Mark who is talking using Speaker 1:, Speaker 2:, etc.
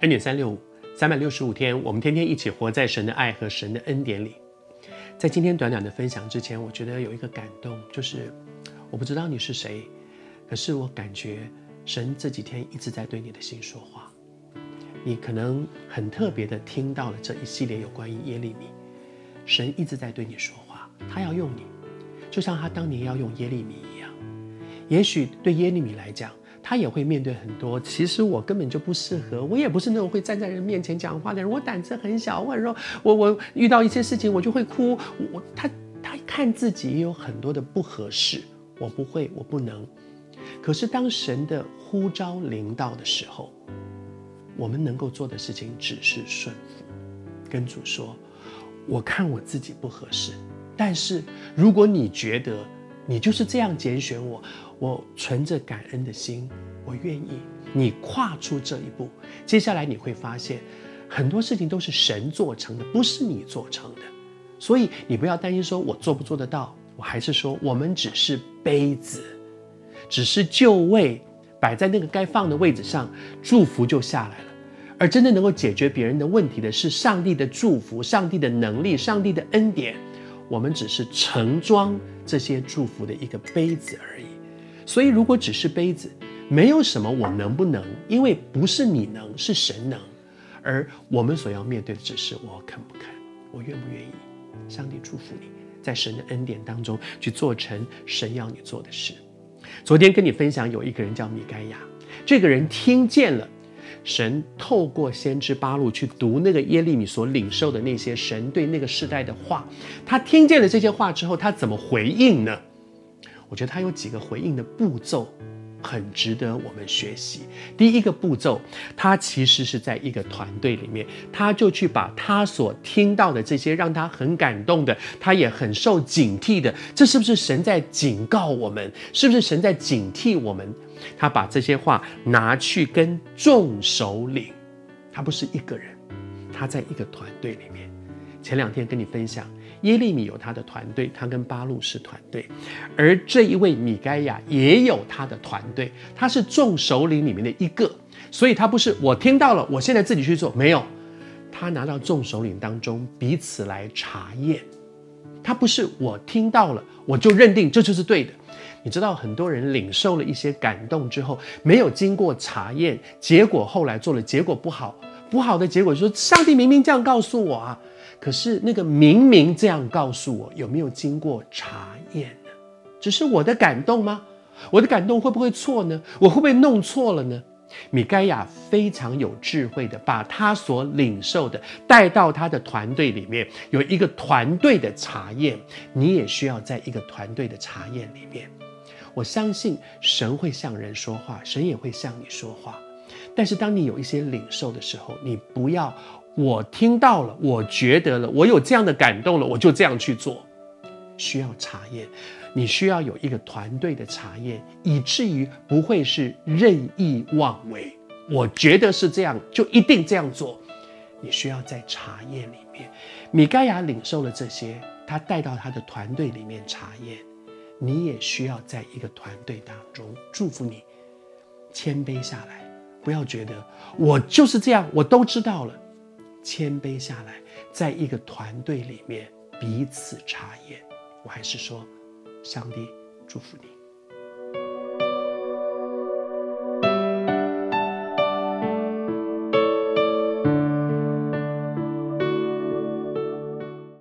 Speaker 1: 恩典三六五，三百六十五天，我们天天一起活在神的爱和神的恩典里。在今天短短的分享之前，我觉得有一个感动，就是我不知道你是谁，可是我感觉神这几天一直在对你的心说话。你可能很特别的听到了这一系列有关于耶利米，神一直在对你说话，他要用你，就像他当年要用耶利米一样。也许对耶利米来讲，他也会面对很多，其实我根本就不适合，我也不是那种会站在人面前讲话的人，我胆子很小，或者说我我遇到一些事情我就会哭，我他他看自己也有很多的不合适，我不会，我不能。可是当神的呼召临到的时候，我们能够做的事情只是顺服，跟主说，我看我自己不合适，但是如果你觉得你就是这样拣选我。我存着感恩的心，我愿意你跨出这一步。接下来你会发现，很多事情都是神做成的，不是你做成的。所以你不要担心说我做不做得到。我还是说，我们只是杯子，只是就位摆在那个该放的位置上，祝福就下来了。而真正能够解决别人的问题的是上帝的祝福、上帝的能力、上帝的恩典。我们只是盛装这些祝福的一个杯子而已。所以，如果只是杯子，没有什么我能不能，因为不是你能，是神能。而我们所要面对的只是我肯不肯，我愿不愿意。上帝祝福你，在神的恩典当中去做成神要你做的事。昨天跟你分享，有一个人叫米该亚，这个人听见了神透过先知巴路去读那个耶利米所领受的那些神对那个世代的话，他听见了这些话之后，他怎么回应呢？我觉得他有几个回应的步骤，很值得我们学习。第一个步骤，他其实是在一个团队里面，他就去把他所听到的这些让他很感动的，他也很受警惕的，这是不是神在警告我们？是不是神在警惕我们？他把这些话拿去跟众首领，他不是一个人，他在一个团队里面。前两天跟你分享。耶利米有他的团队，他跟巴路是团队，而这一位米该亚也有他的团队，他是众首领里面的一个，所以他不是我听到了，我现在自己去做，没有，他拿到众首领当中彼此来查验，他不是我听到了我就认定这就是对的，你知道很多人领受了一些感动之后，没有经过查验，结果后来做了结果不好，不好的结果就是上帝明明这样告诉我啊。可是那个明明这样告诉我，有没有经过查验呢？只是我的感动吗？我的感动会不会错呢？我会不会弄错了呢？米盖亚非常有智慧的把他所领受的带到他的团队里面，有一个团队的查验。你也需要在一个团队的查验里面。我相信神会向人说话，神也会向你说话。但是当你有一些领受的时候，你不要。我听到了，我觉得了，我有这样的感动了，我就这样去做。需要查验，你需要有一个团队的查验，以至于不会是任意妄为。我觉得是这样，就一定这样做。你需要在查验里面。米盖亚领受了这些，他带到他的团队里面查验。你也需要在一个团队当中祝福你，谦卑下来，不要觉得我就是这样，我都知道了。谦卑下来，在一个团队里面彼此查验。我还是说，上帝祝福你。